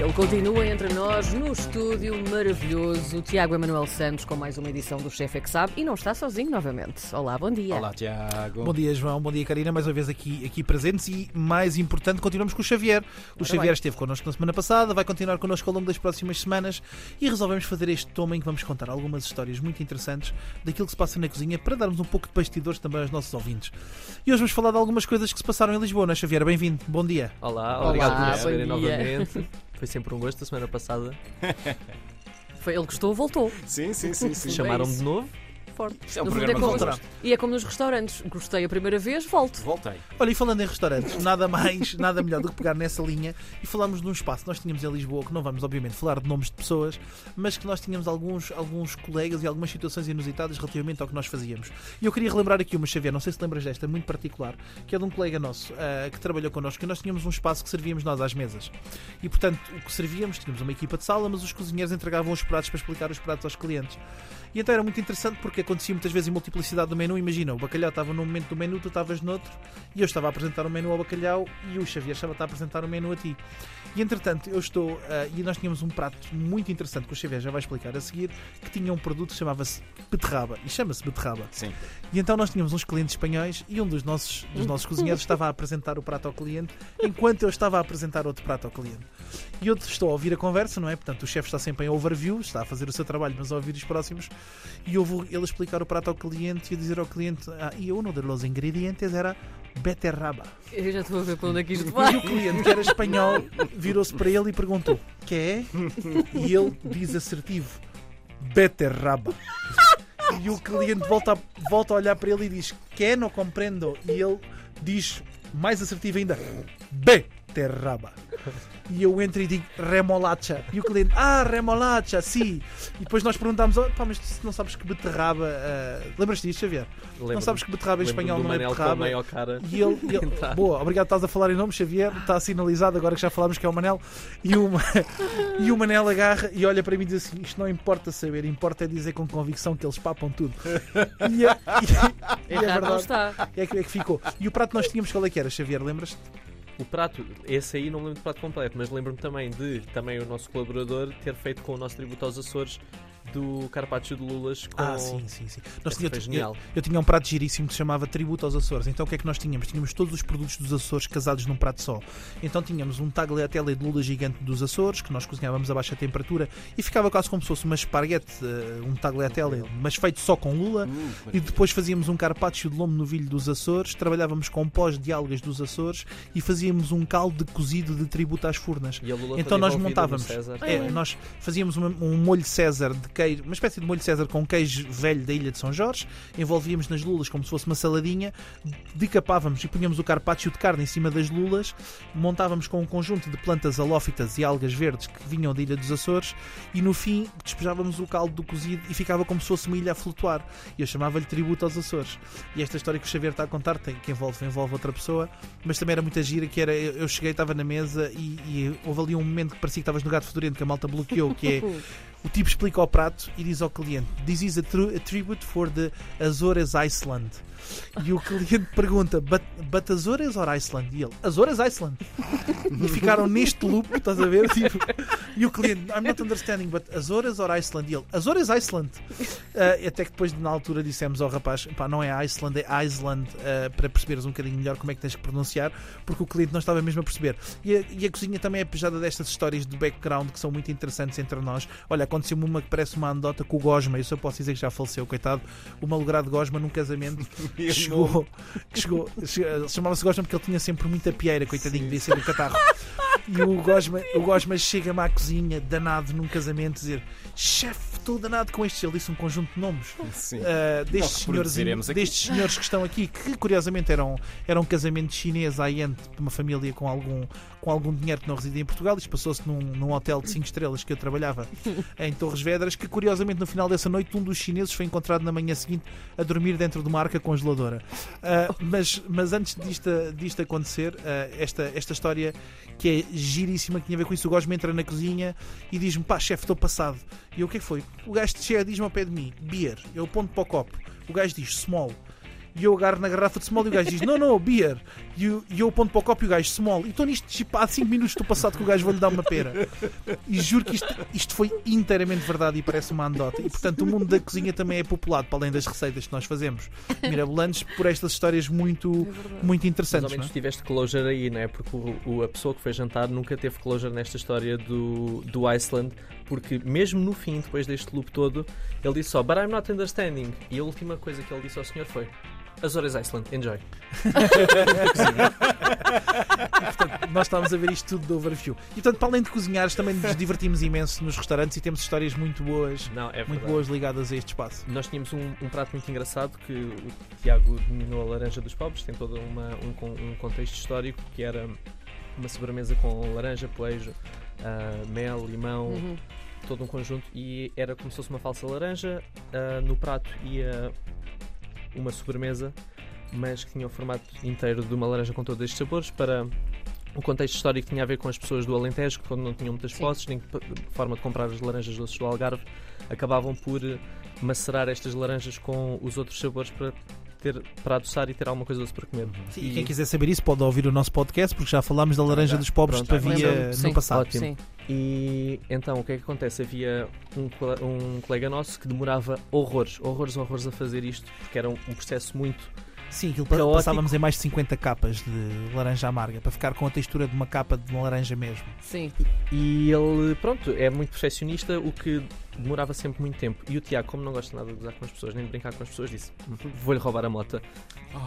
Ele continua entre nós no estúdio maravilhoso, o Tiago Emanuel Santos, com mais uma edição do Chefe é que Sabe, e não está sozinho novamente. Olá, bom dia. Olá, Tiago. Bom dia, João. Bom dia, Karina. Mais uma vez aqui, aqui presentes e, mais importante, continuamos com o Xavier. O Xavier bem. esteve connosco na semana passada, vai continuar connosco ao longo das próximas semanas e resolvemos fazer este toma em que vamos contar algumas histórias muito interessantes daquilo que se passa na cozinha para darmos um pouco de bastidores também aos nossos ouvintes. E hoje vamos falar de algumas coisas que se passaram em Lisboa, não é, Xavier? Bem-vindo. Bom dia. Olá, Olá, obrigado por nos receberem novamente. Foi sempre um gosto a semana passada. Foi ele gostou, voltou. Sim, sim, sim, sim. Sim. Chamaram-me de novo. É um No fundo, programa é como- de. E é como nos restaurantes. Gostei a primeira vez, volto. Voltei. Olha, e falando em restaurantes, nada mais, nada melhor do que pegar nessa linha e falarmos de um espaço que nós tínhamos em Lisboa, que não vamos, obviamente, falar de nomes de pessoas, mas que nós tínhamos alguns, alguns colegas e algumas situações inusitadas relativamente ao que nós fazíamos. E eu queria relembrar aqui uma, Xavier, não sei se lembras desta, muito particular, que é de um colega nosso ah, que trabalhou connosco, e nós tínhamos um espaço que servíamos nós às mesas. E, portanto, o que servíamos, tínhamos uma equipa de sala, mas os cozinheiros entregavam os pratos para explicar os pratos aos clientes. E então era muito interessante porque acontecia muitas vezes em multiplicidade do menu. Imagina, o bacalhau estava num momento do menu, tu estavas noutro, e eu estava a apresentar o menu ao bacalhau e o Xavier estava a apresentar o menu a ti. E entretanto, eu estou. ah, e nós tínhamos um prato muito interessante que o Xavier já vai explicar a seguir, que tinha um produto que chamava-se beterraba. E chama-se beterraba. Sim. E então nós tínhamos uns clientes espanhóis e um dos nossos, dos nossos cozinheiros estava a apresentar o prato ao cliente enquanto eu estava a apresentar outro prato ao cliente. E eu estou a ouvir a conversa, não é? Portanto, o chefe está sempre em overview, está a fazer o seu trabalho, mas a ouvir os próximos. E eu vou ele explicar o prato ao cliente e dizer ao cliente: ah, e uno de los ingredientes era beterraba. Eu já estou a ver para onde é que isto E vai. o cliente, que era espanhol, virou-se para ele e perguntou: que é? E ele diz assertivo: beterraba. E o cliente volta a, volta a olhar para ele e diz: que não compreendo. E ele diz, mais assertivo ainda: beterraba. E eu entro e digo remolacha. E o cliente, ah, remolacha, sim. E depois nós perguntámos, oh, pá, mas tu não sabes que beterraba. ah, Lembras-te disto, Xavier? Não Lembro-me- sabem que beterraba em espanhol do não é Manel com a beterraba. mãe cara. E ele, e ele- boa, obrigado, estás a falar em nome, Xavier, está sinalizado agora que já falámos que é o Manel. E o, Ma- e o Manel agarra e olha para mim e diz assim: Isto não importa saber, importa é dizer com convicção que eles papam tudo. E, é- e, e é não verdade, é que, é que ficou. E o prato que nós tínhamos, qual é que era, Xavier? Lembras-te? O prato, esse aí não me lembro do prato completo, mas lembro-me também de também o nosso colaborador ter feito com o nosso tributo aos Açores do carpaccio de lulas com Ah, sim, sim, sim. Nós tinha- eu, eu tinha um prato giríssimo que se chamava Tributo aos Açores. Então o que é que nós tínhamos? Tínhamos todos os produtos dos Açores casados num prato só. Então tínhamos um tagliatelle de lula gigante dos Açores, que nós cozinhávamos a baixa temperatura e ficava quase como se fosse uma esparguete, eh, um tagliatelle, mas feito só com lula. Uh, E depois fazíamos um carpaccio de lombo novilho dos Açores, trabalhávamos com pós de algas dos Açores e fazíamos um caldo de cozido de tributo às furnas. E a lula Então nós montávamos. É, nós fazíamos um molho César de queijo, uma espécie de molho César com queijo velho da ilha de São Jorge, envolvíamos nas lulas como se fosse uma saladinha, decapávamos e punhamos o carpaccio de carne em cima das lulas, montávamos com um conjunto de plantas halófitas e algas verdes que vinham da ilha dos Açores. E no fim despejávamos o caldo do cozido e ficava como se fosse uma ilha a flutuar. E eu chamava-lhe tributo aos Açores. E esta história que o Xavier está a contar tem, que envolve, envolve outra pessoa, mas também era muita gira, que era, eu eu cheguei, estava na mesa e, e houve ali um momento que parecia que estavas no gato fedorento, que a malta bloqueou, que é o tipo explica ao prato e diz ao cliente: This is a, a tribute for the Azores Iceland. E o cliente pergunta: But, but Azores or Iceland? E ele: Azores Iceland. E ficaram neste loop, estás a ver? Tipo, e o cliente: I'm not understanding, but Azores or Iceland? E ele: Azores Iceland. Ah, até que depois, na altura, dissemos ao rapaz: pá, não é Iceland, é Iceland, ah, para perceberes um bocadinho melhor como é que tens que pronunciar, porque o cliente não estava mesmo a perceber. E a, e a cozinha também é pejada destas histórias de background que são muito interessantes entre nós. Olha, aconteceu-me uma que parece uma anedota com o Gosma, isso eu posso dizer que já faleceu, coitado. O malogrado Gosma num casamento que chegou, que chegou, che- chamava-se Gosma porque ele tinha sempre muita pieira, coitadinho, devia ser do catarro. E o Gosma, o Gosma chega-me à cozinha, danado num casamento, dizer: Chefe, estou danado com este. Ele disse um conjunto de nomes. Sim. Uh, destes, Não senhores, destes senhores que estão aqui, que curiosamente eram, eram um casamento chinês à end de uma família com algum, com algum dinheiro que não residia em Portugal. Isto passou-se num, num hotel de 5 estrelas que eu trabalhava em Torres Vedras. Que curiosamente no final dessa noite, um dos chineses foi encontrado na manhã seguinte a dormir dentro de uma arca congeladora. Uh, mas, mas antes disto, disto acontecer, uh, esta, esta história que é giríssima, que tinha a ver com isso, o Gosma entra na cozinha e diz-me: pá, chefe, estou passado. E eu, o que é que foi? O gajo chega, diz-me ao pé de mim: beer. Eu ponto para o copo. O gajo diz small. E eu agarro na garrafa de small e o gajo diz: Não, não, beer. E eu, e eu aponto para o copo e o gajo small. E estou nisto, tipo, há 5 minutos estou passado que o gajo vai-lhe dar uma pera. E juro que isto, isto foi inteiramente verdade e parece uma anedota. E portanto, o mundo da cozinha também é populado, para além das receitas que nós fazemos mirabolantes, por estas histórias muito, muito Mais ou interessantes. Não menos é? tiveste closure aí, não é? Porque o, o- a pessoa que foi jantar nunca teve closure nesta história do, do Iceland, porque mesmo no fim, depois deste loop todo, ele disse só, but I'm not understanding. E a última coisa que ele disse ao senhor foi, Azores Iceland, enjoy. Portanto, nós estávamos a ver isto tudo do overview. E portanto, para além de cozinhares, também nos divertimos imenso nos restaurantes e temos histórias muito boas, Não, é muito boas ligadas a este espaço. Nós tínhamos um, um prato muito engraçado que o Tiago dominou a laranja dos pobres, tem todo uma, um, um contexto histórico que era uma sobremesa com laranja, poejo, ah, mel, limão, Uhum. todo um conjunto e era como se fosse uma falsa laranja. ah, no prato ia uma sobremesa, mas que tinha o formato inteiro de uma laranja com todos estes sabores para o contexto histórico que tinha a ver com as pessoas do Alentejo, que quando não tinham muitas Sim. posses, nem forma de comprar as laranjas doces do Algarve, acabavam por macerar estas laranjas com os outros sabores para ter para adoçar e ter alguma coisa doce para comer. Sim, e quem quiser saber isso pode ouvir o nosso podcast, porque já falámos da laranja Já. dos pobres Pronto, de Pavia no passado. Ótimo. Sim. E então o que é que acontece? Havia um, um colega nosso que demorava horrores, horrores, horrores a fazer isto, porque era um, um processo muito. Sim, aquilo Caótico. passávamos em mais de 50 capas de laranja amarga para ficar com a textura de uma capa de uma laranja mesmo. Sim. E ele, pronto, é muito perfeccionista, o que demorava sempre muito tempo. E o Tiago, como não gosta nada de gozar com as pessoas, nem de brincar com as pessoas, disse: Vou-lhe roubar a moto.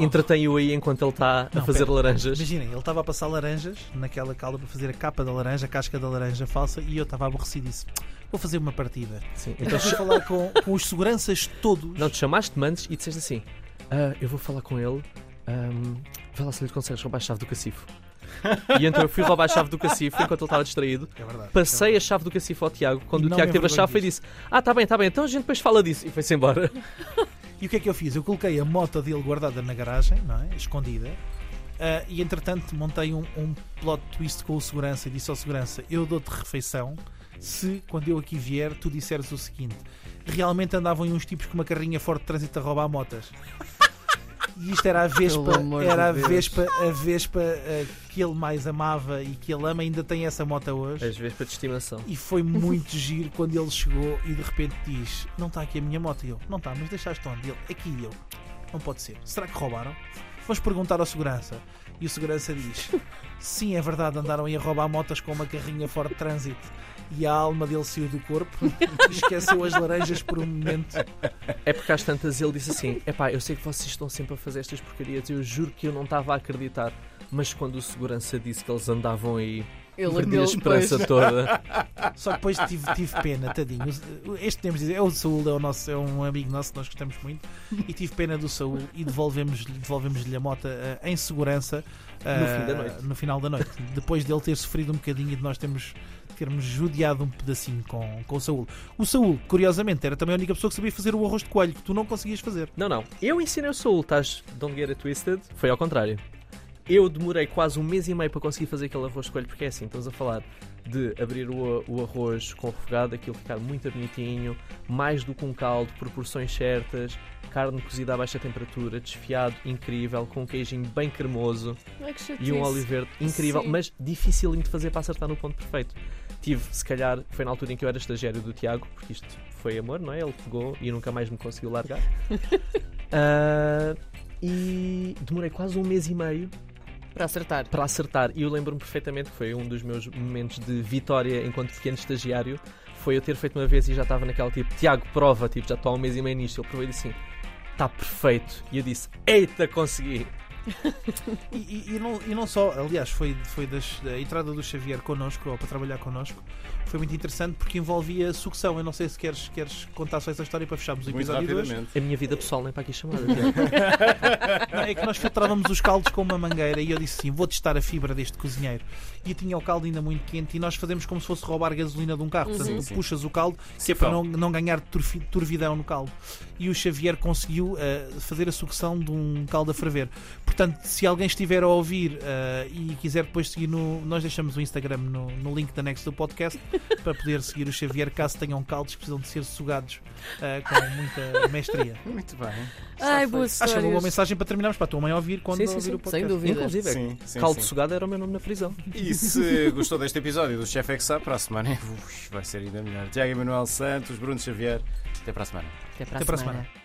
Entretém-o aí enquanto ele está a fazer pera. laranjas. Imaginem, ele estava a passar laranjas naquela calda para fazer a capa da laranja, a casca da laranja falsa, e eu estava aborrecido e disse: Vou fazer uma partida. Sim, Então fui falar com, com os seguranças todos. Não, te chamaste-me antes e disseste assim: "Ah, Eu vou falar com ele, ahm, vê lá se lhe consegues roubar a chave do cacifo. e então eu fui roubar a chave do cacifo enquanto ele estava distraído. É verdade. Passei a chave do cacifo ao Tiago. Quando E o Tiago teve a chave, foi disse: Ah, tá bem, tá bem, então a gente depois fala disso. E foi-se embora. E o que é que eu fiz? Eu coloquei a moto dele guardada na garagem, é? escondida, ah, e entretanto montei um, um plot twist com o segurança e disse ao segurança: Eu dou-te refeição se, quando eu aqui vier, tu disseres o seguinte: realmente andavam uns tipos com uma carrinha forte de trânsito a roubar motas. E isto era a Vespa, era a. Vespa, a Vespa ah, que ele mais amava e que ele ama, ainda tem essa moto hoje. Às vezes para de estimação. E foi muito giro quando ele chegou e de repente diz: Não está aqui a minha moto. E eu: Não está, mas deixaste onde? E ele: Aqui. Eu: Não pode ser. Será que roubaram? Vamos perguntar ao segurança. E o segurança diz: Sim, é verdade, andaram aí a roubar motas com uma carrinha fora de trânsito. E a alma dele saiu do corpo e esqueceu as laranjas por um momento. É porque às tantas ele disse assim: Epá, eu sei que vocês estão sempre a fazer estas porcarias, eu juro que eu não estava a acreditar. Mas quando o segurança disse que eles andavam aí, Ele perdi a esperança depois. toda. Só que depois tive, tive pena, tadinho. Este podemos dizer, é o Saúl, é, o nosso, é um amigo nosso que nós gostamos muito. E tive pena do Saúl e devolvemos-lhe devolvemos-lhe a moto eh, em segurança eh, No fim da noite. no final da noite. Depois dele ter sofrido um bocadinho e de nós termos, termos judiado um pedacinho com, com o Saúl. O Saúl, curiosamente, era também a única pessoa que sabia fazer o arroz de coelho, que tu não conseguias fazer. Não, não. Eu ensinei o Saul, estás don't get it twisted. Foi ao contrário. Eu demorei quase um mês e meio para conseguir fazer aquele arroz de coelho, porque é assim, estamos a falar de abrir o, o arroz com refogado, aquilo ficar muito bonitinho, mais do que um caldo, proporções certas, carne cozida a baixa temperatura, desfiado, incrível, com um queijinho bem cremoso e um óleo verde incrível, Sim. mas dificílimo de fazer para acertar no ponto perfeito. Tive, se calhar, foi na altura em que eu era estagiário do Tiago, porque isto foi amor, não é? Ele pegou e nunca mais me conseguiu largar. Ah, e demorei quase um mês e meio Para acertar. para acertar. E eu lembro-me perfeitamente que foi um dos meus momentos de vitória enquanto pequeno estagiário. Foi eu ter feito uma vez e já estava naquela tipo, Tiago, prova, tipo, já estou há um mês e meio nisto. Ele provou e disse assim, está perfeito. E eu disse, eita, consegui. E, e- e não, e não só, aliás, foi, foi das, da entrada do Xavier connosco, ou para trabalhar connosco, foi muito interessante porque envolvia sucção. Eu não sei se queres, queres contar só essa história para fecharmos o Muito episódio hoje. rapidamente. A minha vida pessoal nem para aqui chamada. Não, é que nós filtrávamos os caldos com uma mangueira e eu disse assim: vou testar a fibra deste cozinheiro. E tinha o caldo ainda muito quente e nós fazemos como se fosse roubar gasolina de um carro. Portanto, Uhum. tu Sim. puxas o caldo que é para não, não ganhar turvidão no caldo. E o Xavier conseguiu eh, fazer a sucção de um caldo a ferver. Portanto, se alguém estiver a ouvir eh, e quiser depois seguir no. Nós deixamos o Instagram no, no link da anexo do podcast para poder seguir o Xavier caso tenham caldos que precisam de ser sugados eh, com muita mestria. Muito bem. Ai, boas Acho que é uma boa mensagem para terminarmos para a tua mãe ouvir quando Sim, sim, ouvir sim, o podcast. Sem dúvida. Inclusive, Sim, sim, caldo sim. sugado era o meu nome na prisão. E se gostou deste episódio do Chef Exa, para a semana ui, vai ser ainda melhor. Tiago Emanuel Santos, Bruno Xavier. Até para a semana. Até para a Até para a semana. semana.